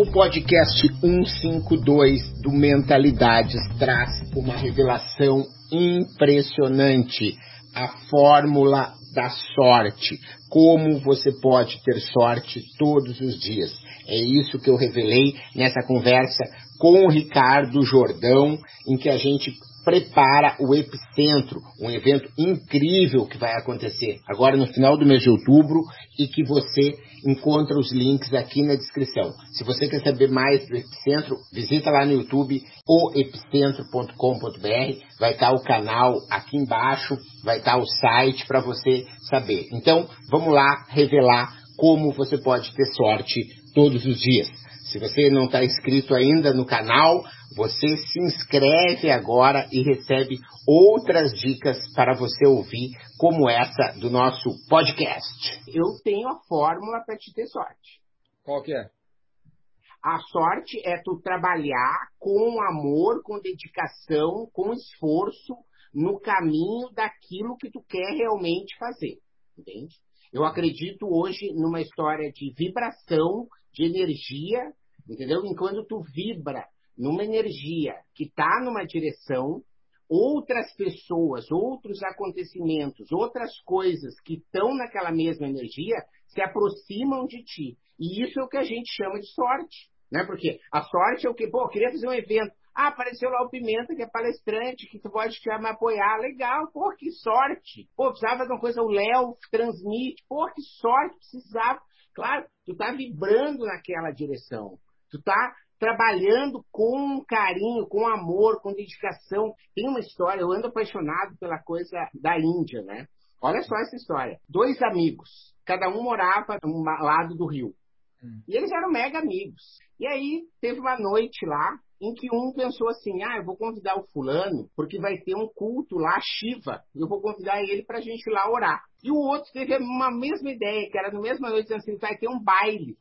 O podcast 152 do Mentalidades traz uma revelação impressionante. A fórmula da sorte. Como você pode ter sorte todos os dias. É isso que eu revelei nessa conversa com o Ricardo Jordão, em que a gente prepara o Epicentro, um evento incrível que vai acontecer agora no final do mês de outubro e que você encontra os links aqui na descrição. Se você quer saber mais do Epicentro, visita lá no YouTube oepicentro.com.br, vai estar o canal aqui embaixo, vai estar o site para você saber. Então, vamos lá revelar como você pode ter sorte todos os dias. Se você não está inscrito ainda no canal, você se inscreve agora e recebe outras dicas para você ouvir, como essa do nosso podcast. Eu tenho a fórmula para te ter sorte. Qual que é? A sorte é tu trabalhar com amor, com dedicação, com esforço no caminho daquilo que tu quer realmente fazer. Entende? Eu acredito hoje numa história de vibração, de energia, entendeu? Enquanto tu vibra numa energia que está numa direção, outras pessoas, outros acontecimentos, outras coisas que estão naquela mesma energia se aproximam de ti. E isso é o que a gente chama de sorte. Né? Porque a sorte é o que, pô, eu queria fazer um evento. Ah, apareceu lá o Pimenta, que é palestrante, que tu pode me apoiar. Legal, pô, que sorte. Pô, precisava de uma coisa, o Léo transmite. Pô, que sorte, precisava. Claro, tu tá vibrando naquela direção. Tu tá trabalhando com carinho, com amor, com dedicação. Tem uma história, eu ando apaixonado pela coisa da Índia, né? Olha só essa história. Dois amigos, cada um morava um lado do rio. Hum. E eles eram mega amigos. E aí teve uma noite lá em que um pensou assim: ah, eu vou convidar o fulano porque vai ter um culto lá, Shiva. Eu vou convidar ele pra gente ir lá orar. E o outro teve uma mesma ideia, que era no mesma noite, assim: vai ter um baile.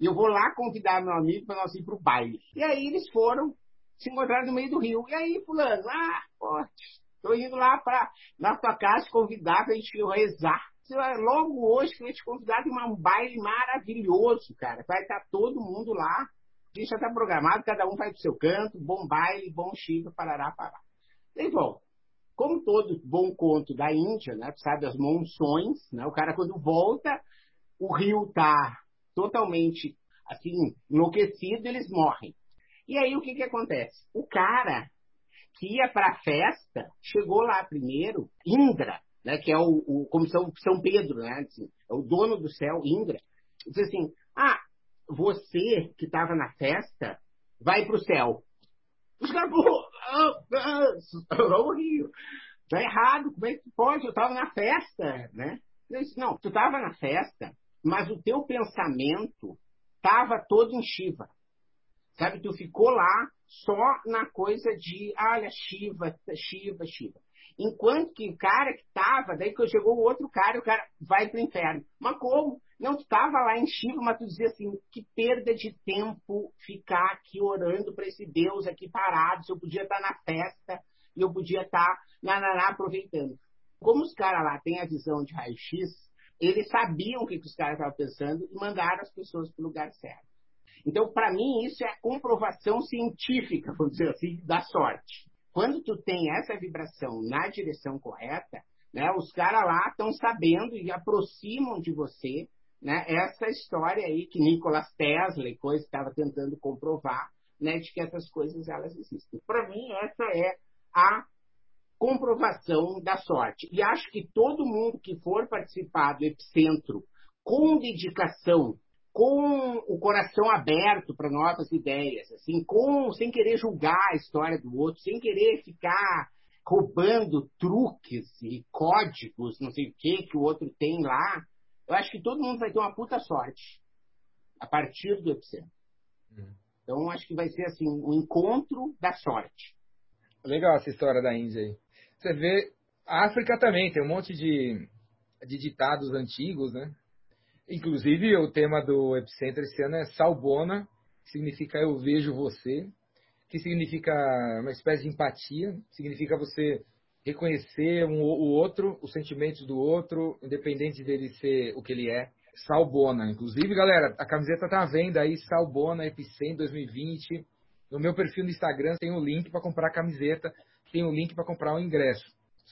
E eu vou lá convidar meu amigo para nós ir pro baile. E aí eles foram se encontrar no meio do rio. E aí, fulano, ah, pô, tô indo lá para na tua casa convidar pra gente rezar. Logo hoje que eu te convidar tem um baile maravilhoso, cara. Vai estar todo mundo lá. A gente já está programado, cada um vai pro seu canto, bom baile, bom chiva, parará, pará. E bom, como todo bom conto da Índia, né? Sabe as monções, né? O cara quando volta, o rio tá totalmente assim enlouquecido, eles morrem. E aí o que que acontece? O cara que ia para a festa chegou lá primeiro, Indra, né? Que é o, o como São, São Pedro, né? Assim, é o dono do céu, Indra. Diz assim: Ah, você que estava na festa vai para o céu. Os caras, ah, ah, rio. Tá errado, como é que pode? Eu estava na festa, né? Eu disse, não, tu estava na festa, mas o teu pensamento estava todo em Shiva. Sabe, tu ficou lá só na coisa de, olha, Shiva, Shiva, Shiva. Enquanto que o cara que estava, daí que chegou o outro cara, o cara vai pro inferno. Mas como? Não, tu estava lá em Shiva, mas tu dizia assim, que perda de tempo ficar aqui orando para esse Deus aqui parado, se eu podia estar na festa e eu podia estar na, na, na aproveitando. Como os caras lá têm a visão de raio-x, eles sabiam o que, os caras estavam pensando e mandaram as pessoas para o lugar certo. Então, para mim, isso é a comprovação científica, vamos dizer assim, da sorte. Quando tu tem essa vibração na direção correta, né, os caras lá estão sabendo e aproximam de você né, essa história aí que Nikola Tesla e coisa estava tentando comprovar, né, de que essas coisas elas existem. Para mim, essa é a comprovação da sorte. E acho que todo mundo que for participar do Epicentro com dedicação, com o coração aberto para novas ideias, assim, com sem querer julgar a história do outro, sem querer ficar roubando truques e códigos, não sei o que que o outro tem lá, eu acho que todo mundo vai ter uma puta sorte a partir do Epicentro. Então, acho que vai ser assim, o um encontro da sorte. Legal essa história da Índia aí. Você vê, a África também tem um monte de, de ditados antigos, né? Inclusive, o tema do Epicentro esse ano é Salbona, que significa eu vejo você, que significa uma espécie de empatia, significa você reconhecer um, o outro, os sentimentos do outro, independente dele ser o que ele é. Salbona. Inclusive, galera, a camiseta tá à venda aí, Salbona Epicentro 2020. No meu perfil no Instagram tem o um link para comprar a camiseta, tem o um link para comprar o ingresso.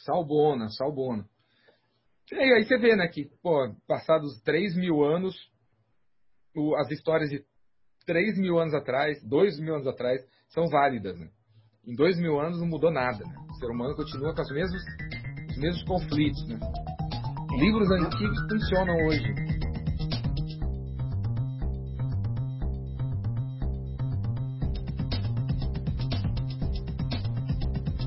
Salbona, Salbona. E aí você vê, né, que, pô, passados 3 mil anos, o, as histórias de 3 mil anos atrás, 2 mil anos atrás, são válidas, né? Em 2 mil anos não mudou nada, né? O ser humano continua com os mesmos, os mesmos conflitos, né? Livros antigos funcionam hoje.